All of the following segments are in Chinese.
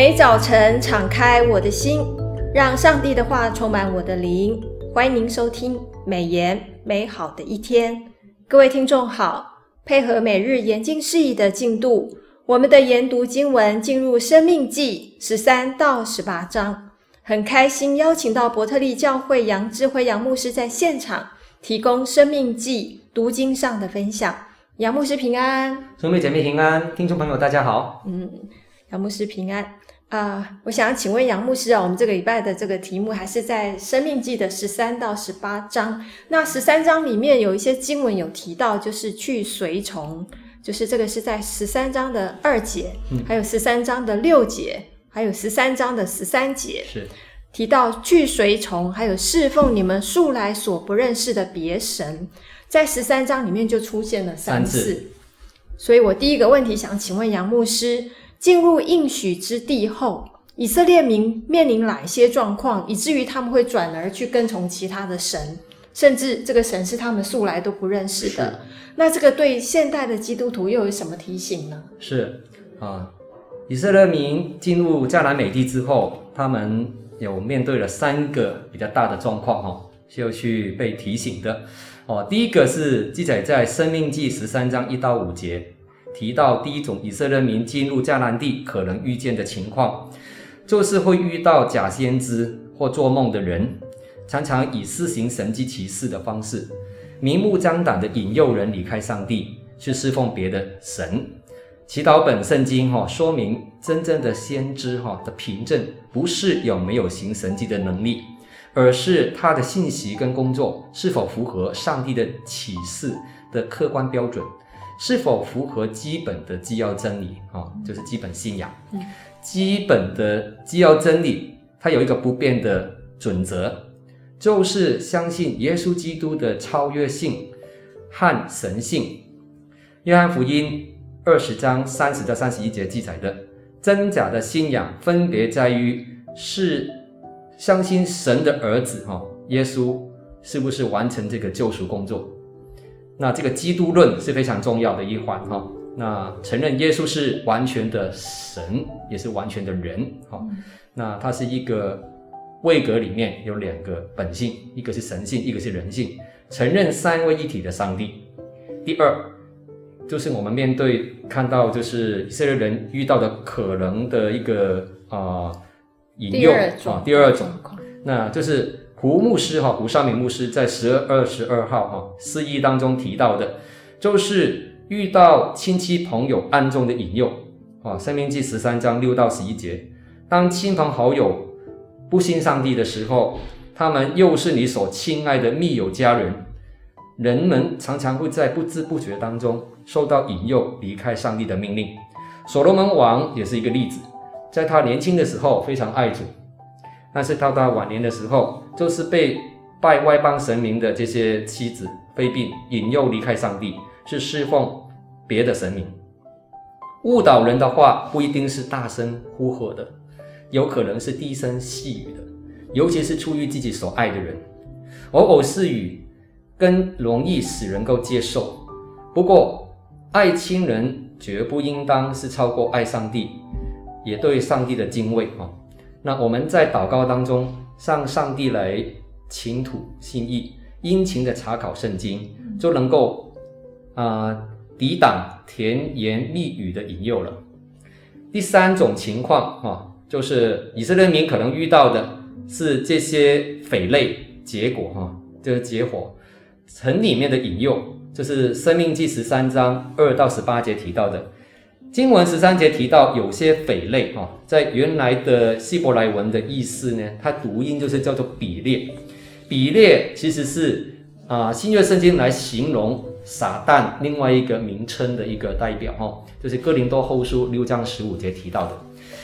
每早晨敞开我的心，让上帝的话充满我的灵。欢迎您收听美言美好的一天。各位听众好，配合每日研经释义的进度，我们的研读经文进入《生命记》十三到十八章。很开心邀请到伯特利教会杨智辉杨牧师在现场提供《生命记》读经上的分享。杨牧师平安，兄妹姐妹平安，听众朋友大家好。嗯，杨牧师平安啊、呃！我想请问杨牧师啊，我们这个礼拜的这个题目还是在《生命记》的十三到十八章。那十三章里面有一些经文有提到，就是去随从，就是这个是在十三章的二节，嗯、还有十三章的六节，还有十三章的十三节，是提到去随从，还有侍奉你们素来所不认识的别神。在十三章里面就出现了三次，三次，所以我第一个问题想请问杨牧师：进入应许之地后，以色列民面临哪一些状况，以至于他们会转而去跟从其他的神，甚至这个神是他们素来都不认识的？那这个对现代的基督徒又有什么提醒呢？是啊，以色列民进入迦南美地之后，他们有面对了三个比较大的状况哈，需要去被提醒的。哦，第一个是记载在《生命记》十三章一到五节，提到第一种以色列民进入迦南地可能遇见的情况，就是会遇到假先知或做梦的人，常常以施行神迹奇事的方式，明目张胆的引诱人离开上帝，去侍奉别的神。祈祷本圣经哈说明，真正的先知哈的凭证不是有没有行神迹的能力。而是他的信息跟工作是否符合上帝的启示的客观标准，是否符合基本的基要真理啊、哦，就是基本信仰。嗯、基本的基要真理，它有一个不变的准则，就是相信耶稣基督的超越性和神性。约翰福音二十章三十到三十一节记载的，真假的信仰分别在于是。相信神的儿子哈，耶稣是不是完成这个救赎工作？那这个基督论是非常重要的一环哈。那承认耶稣是完全的神，也是完全的人哈。那他是一个位格里面有两个本性，一个是神性，一个是人性。承认三位一体的上帝。第二，就是我们面对看到就是以色列人遇到的可能的一个啊。呃引诱啊，第二种，那就是胡牧师哈，胡绍敏牧师在十二二十二号哈释义当中提到的，就是遇到亲戚朋友暗中的引诱啊，生命记十三章六到十一节，当亲朋好友不信上帝的时候，他们又是你所亲爱的密友家人，人们常常会在不知不觉当中受到引诱离开上帝的命令。所罗门王也是一个例子。在他年轻的时候非常爱主，但是到他晚年的时候，就是被拜外邦神明的这些妻子妃嫔引诱离开上帝，去侍奉别的神明。误导人的话不一定是大声呼喝的，有可能是低声细语的，尤其是出于自己所爱的人。偶偶是语更容易使人够接受，不过爱亲人绝不应当是超过爱上帝。也对上帝的敬畏啊，那我们在祷告当中向上帝来倾吐心意，殷勤的查考圣经，就能够啊、呃、抵挡甜言蜜语的引诱了。第三种情况啊，就是以色列民可能遇到的是这些匪类结果哈，这个结果城里面的引诱，就是生命记十三章二到十八节提到的。经文十三节提到有些匪类哈，在原来的希伯来文的意思呢，它读音就是叫做比列。比列其实是啊、呃、新约圣经来形容撒旦另外一个名称的一个代表哈，就是哥林多后书六章十五节提到的，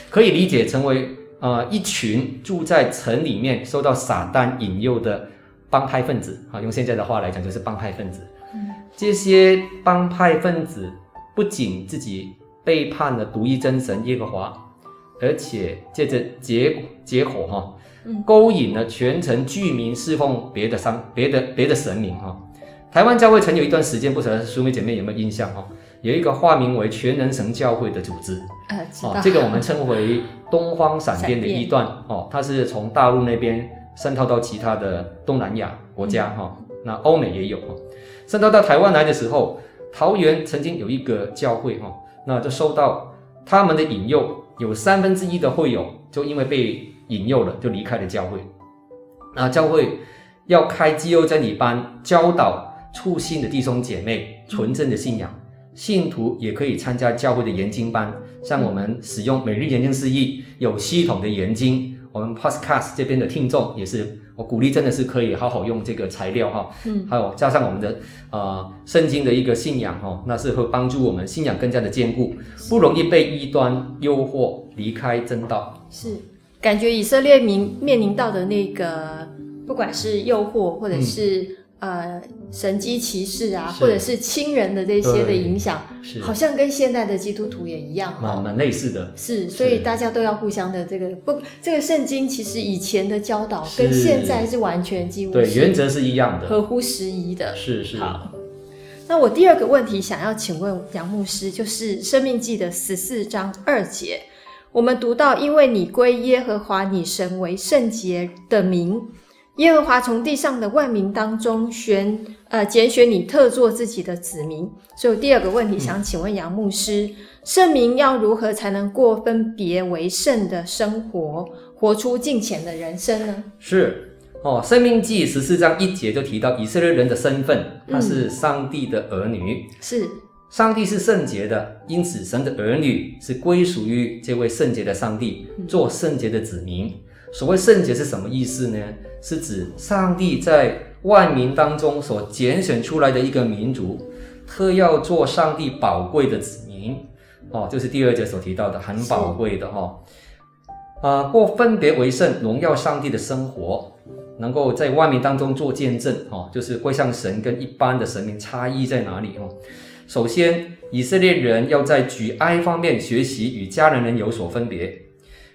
可以理解成为啊、呃、一群住在城里面受到撒旦引诱的帮派分子啊，用现在的话来讲就是帮派分子。这些帮派分子不仅自己背叛了独一真神耶和华，而且借着结结伙哈，勾引了全城居民侍奉别的商别的别的神明哈，台湾教会曾有一段时间，不晓得兄妹姐妹有没有印象哈？有一个化名为全能神教会的组织，呃，哦，这个我们称为东方闪电的一段哦，它是从大陆那边渗透到其他的东南亚国家哈、嗯，那欧美也有哈，渗透到台湾来的时候，桃园曾经有一个教会哈，那就受到他们的引诱，有三分之一的会友就因为被引诱了，就离开了教会，那教会要开基优真理班，教导初信的弟兄姐妹纯正的信仰。信徒也可以参加教会的研经班，像我们使用每日研经释义，有系统的研经。我们 Podcast 这边的听众也是，我鼓励真的是可以好好用这个材料哈。嗯，还有加上我们的呃圣经的一个信仰哈，那是会帮助我们信仰更加的坚固，不容易被异端诱惑离开正道。是，感觉以色列民面临到的那个，不管是诱惑或者是、嗯。呃，神迹骑士啊，或者是亲人的这些的影响，好像跟现代的基督徒也一样，蛮蛮类似的。是，所以大家都要互相的这个不，这个圣经其实以前的教导跟现在是完全几乎对原则是一样的，合乎时宜的。是是。好，那我第二个问题想要请问杨牧师，就是《生命记》的十四章二节，我们读到，因为你归耶和华你神为圣洁的名。耶和华从地上的万民当中选，呃，拣选你特做自己的子民。所以第二个问题想请问杨牧师，圣民要如何才能过分别为圣的生活，活出敬虔的人生呢？是哦，《生命记》十四章一节就提到以色列人的身份，他是上帝的儿女，嗯、是上帝是圣洁的，因此神的儿女是归属于这位圣洁的上帝，做圣洁的子民。所谓圣洁是什么意思呢？是指上帝在万民当中所拣选出来的一个民族，特要做上帝宝贵的子民哦，就是第二节所提到的很宝贵的哈。啊，过分别为圣、荣耀上帝的生活，能够在万民当中做见证哦，就是归向神跟一般的神明差异在哪里哦？首先，以色列人要在举哀方面学习与迦南人有所分别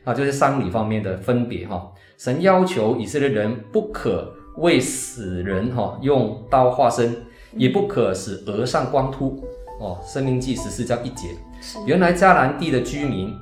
啊，就是丧礼方面的分别哈。神要求以色列人不可为死人哈用刀划身，也不可使额上光秃哦。生命记十四章一节。原来迦南地的居民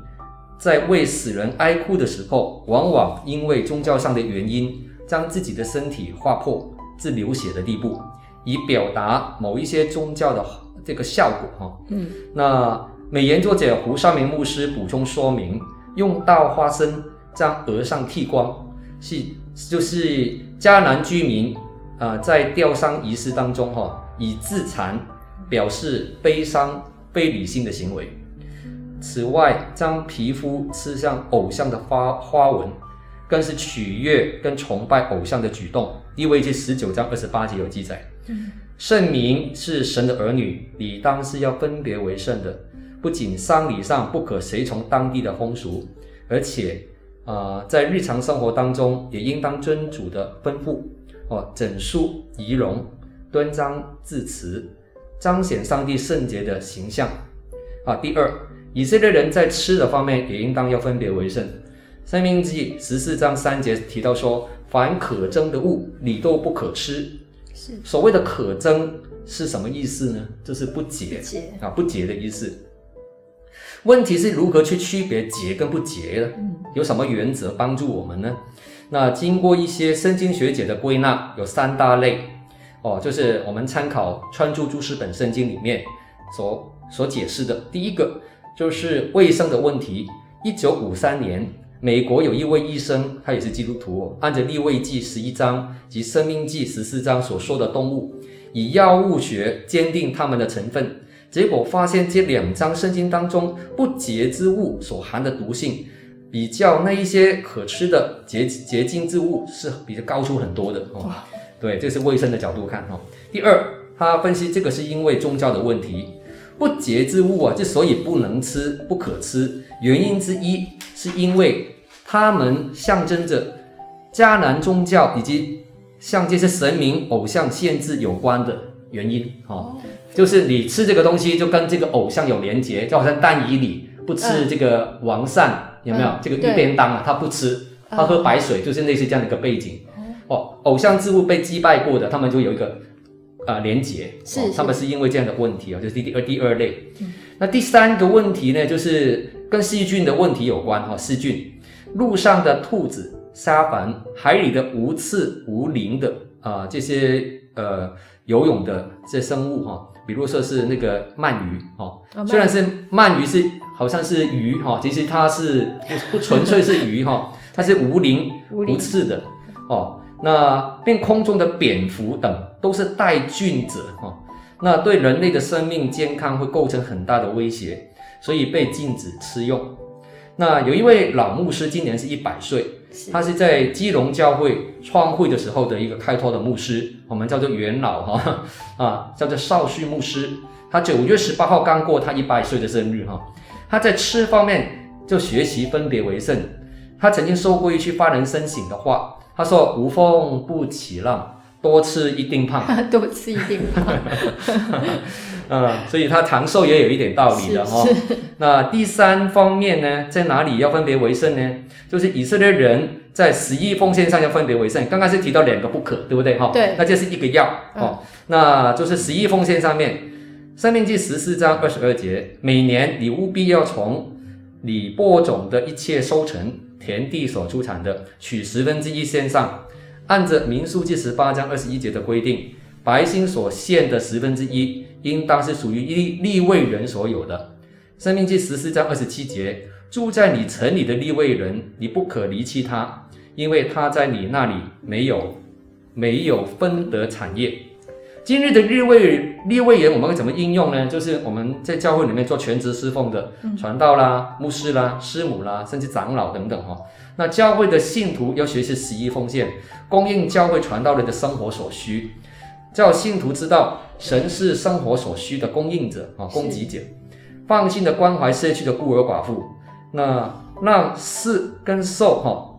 在为死人哀哭的时候，往往因为宗教上的原因，将自己的身体划破至流血的地步，以表达某一些宗教的这个效果哈。嗯，那美研作者胡绍明牧师补充说明，用刀划身将额上剃光。是，就是迦南居民啊、呃，在吊丧仪式当中，哈、哦，以自残表示悲伤、非理性的行为。此外，将皮肤刺向偶像的花花纹，更是取悦跟崇拜偶像的举动。利未记十九章二十八节有记载。圣民是神的儿女，理当是要分别为圣的，不仅丧礼上不可随从当地的风俗，而且。啊、呃，在日常生活当中，也应当遵主的吩咐哦，整肃仪容，端庄致辞，彰显上帝圣洁的形象。啊，第二，以色列人在吃的方面也应当要分别为圣。申命记十四章三节提到说，凡可憎的物，你都不可吃。是所谓的可憎是什么意思呢？就是不解，啊，不解的意思。问题是如何去区别结跟不结呢？有什么原则帮助我们呢？那经过一些圣经学姐的归纳，有三大类哦，就是我们参考穿着注释本圣经里面所所解释的。第一个就是卫生的问题。一九五三年，美国有一位医生，他也是基督徒，按着利未记十一章及生命记十四章所说的动物，以药物学鉴定它们的成分。结果发现这两张圣经当中不洁之物所含的毒性，比较那一些可吃的洁洁净之物是比较高出很多的哦。对，这是卫生的角度看哈。第二，他分析这个是因为宗教的问题，不洁之物啊之所以不能吃、不可吃，原因之一是因为它们象征着迦南宗教以及像这些神明偶像限制有关的原因哦。就是你吃这个东西，就跟这个偶像有连结，就好像但以理不吃这个王善，有没有？这个御便当啊，他不吃，他喝白水，就是类似这样的一个背景。哦，偶像之物被击败过的，他们就有一个啊、呃、连结，是，哦、他们是因为这样的问题啊、哦，就是第二第二类。嗯、那第三个问题呢，就是跟细菌的问题有关哈，细菌，路上的兔子、沙帆，海里的无刺无鳞的啊、呃、这些呃游泳的这些生物哈。哦比如说是那个鳗鱼哦，虽然是鳗鱼是好像是鱼哈，其实它是不不纯粹是鱼哈，它是无鳞无刺的哦。那变空中的蝙蝠等都是带菌者哈，那对人类的生命健康会构成很大的威胁，所以被禁止吃用。那有一位老牧师，今年是一百岁。他是在基隆教会创会的时候的一个开拓的牧师，我们叫做元老哈 啊，叫做少旭牧师。他九月十八号刚过他一百岁的生日哈。他在吃方面就学习分别为圣。他曾经说过一句发人深省的话，他说：“无风不起浪，多吃一定胖。”多吃一定胖。嗯，所以他长寿也有一点道理的哈。那第三方面呢，在哪里要分别为圣呢？就是以色列人在十一奉献上要分别为圣。刚刚是提到两个不可，对不对哈？对。那这是一个要哦，嗯、那就是十一奉献上面，《上面记》十四章二十二节，每年你务必要从你播种的一切收成，田地所出产的，取十分之一献上，按着《民数记》十八章二十一节的规定，白星所献的十分之一。应当是属于立立位人所有的。生命记十四章二十七节，住在你城里的立位人，你不可离弃他，因为他在你那里没有没有分得产业。今日的利未利未人，我们会怎么应用呢？就是我们在教会里面做全职侍奉的传道啦、牧师啦、师母啦，甚至长老等等哈。那教会的信徒要学习十一奉献，供应教会传道人的生活所需。叫信徒知道，神是生活所需的供应者啊，供给者，放心的关怀社区的孤儿寡妇。那让施跟受哈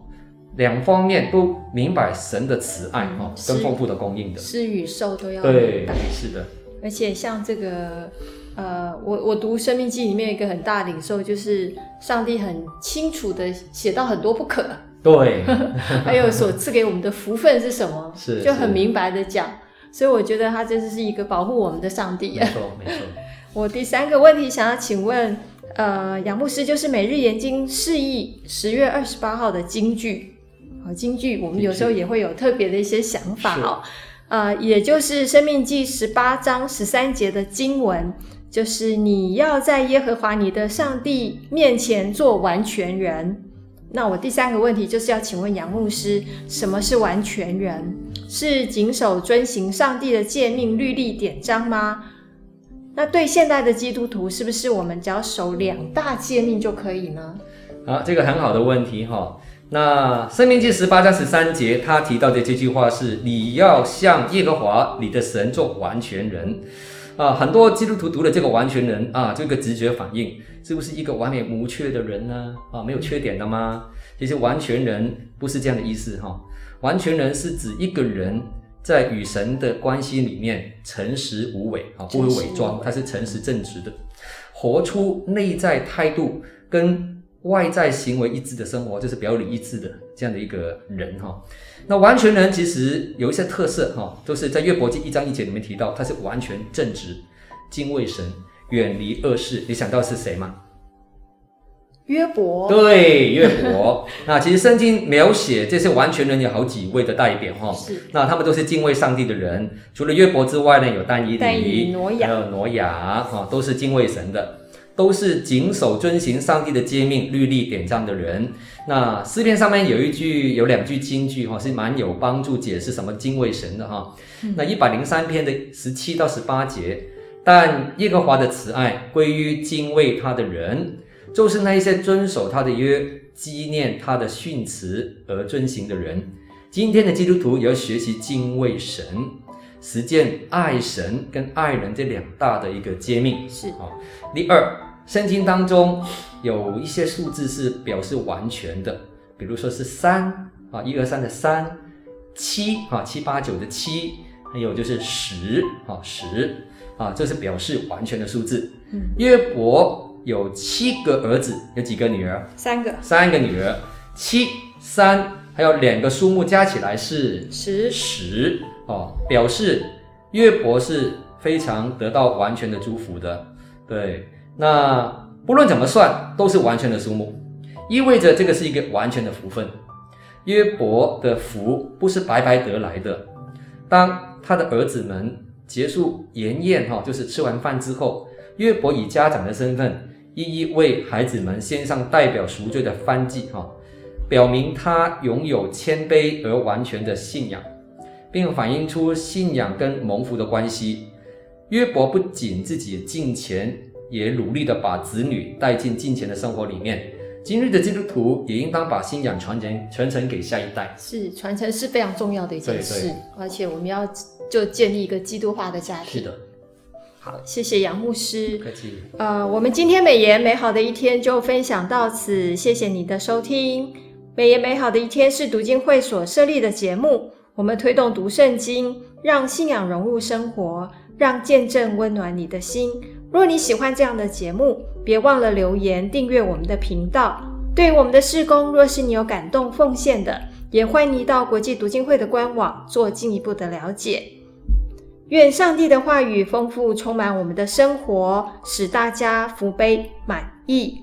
两方面都明白神的慈爱哈，跟丰富的供应的。施与受都要对，是的。而且像这个呃，我我读生命记里面有一个很大的领受，就是上帝很清楚的写到很多不可。对。还有所赐给我们的福分是什么？是。就很明白的讲。所以我觉得他真的是一个保护我们的上帝。没错，没错。我第三个问题想要请问，呃，杨牧师，就是每日研经释义十月二十八号的金句，好，金句，我们有时候也会有特别的一些想法哦。呃，也就是生命记十八章十三节的经文，就是你要在耶和华你的上帝面前做完全人。那我第三个问题就是要请问杨牧师，什么是完全人？是谨守遵行上帝的诫命、律例、典章吗？那对现代的基督徒，是不是我们只要守两大诫命就可以呢？好，这个很好的问题哈。那生命记十八章十三节，他提到的这句话是：你要向耶和华你的神做完全人。啊，很多基督徒读了这个完全人啊，这个直觉反应是不是一个完美无缺的人呢？啊，没有缺点的吗？其实完全人不是这样的意思哈。完全人是指一个人在与神的关系里面诚实无伪啊，不会伪装，他是诚实正直的，活出内在态度跟外在行为一致的生活，就是表里一致的这样的一个人哈。那完全人其实有一些特色哈，都是在约伯记一章一节里面提到，他是完全正直、敬畏神、远离恶事。你想到是谁吗？约伯。对，约伯。那其实圣经描写这些完全人有好几位的代表哈。是。那他们都是敬畏上帝的人。除了约伯之外呢，有但以理、挪亚，还有挪亚哈，都是敬畏神的。都是谨守遵行上帝的诫命、律例、典章的人。那诗篇上面有一句、有两句金句哈，是蛮有帮助解释什么敬畏神的哈。嗯、那一百零三篇的十七到十八节，但耶和华的慈爱归于敬畏他的人，就是那一些遵守他的约、纪念他的训词而遵行的人。今天的基督徒也要学习敬畏神，实践爱神跟爱人这两大的一个诫命。是啊。第二。圣经当中有一些数字是表示完全的，比如说是三啊，一二三的三，七啊，七八九的七，还有就是十啊，十啊，这是表示完全的数字。嗯，约伯有七个儿子，有几个女儿？三个。三个女儿，七三还有两个数目加起来是十十哦，表示约伯是非常得到完全的祝福的。对，那不论怎么算，都是完全的数目，意味着这个是一个完全的福分。约伯的福不是白白得来的。当他的儿子们结束筵宴，哈，就是吃完饭之后，约伯以家长的身份，一一为孩子们献上代表赎罪的燔祭，哈，表明他拥有谦卑而完全的信仰，并反映出信仰跟蒙福的关系。约伯不仅自己敬虔，也努力的把子女带进敬虔的生活里面。今日的基督徒也应当把信仰传承传承给下一代。是，传承是非常重要的一件事，对对，而且我们要就建立一个基督化的家庭。是的。好，谢谢杨牧师。不客气。呃，我们今天美言美好的一天就分享到此，谢谢你的收听。美言美好的一天是读经会所设立的节目，我们推动读圣经，让信仰融入生活，让见证温暖你的心。若你喜欢这样的节目，别忘了留言订阅我们的频道。对我们的事工，若是你有感动奉献的，也欢迎到国际读经会的官网做进一步的了解。愿上帝的话语丰富充满我们的生活，使大家福杯满溢。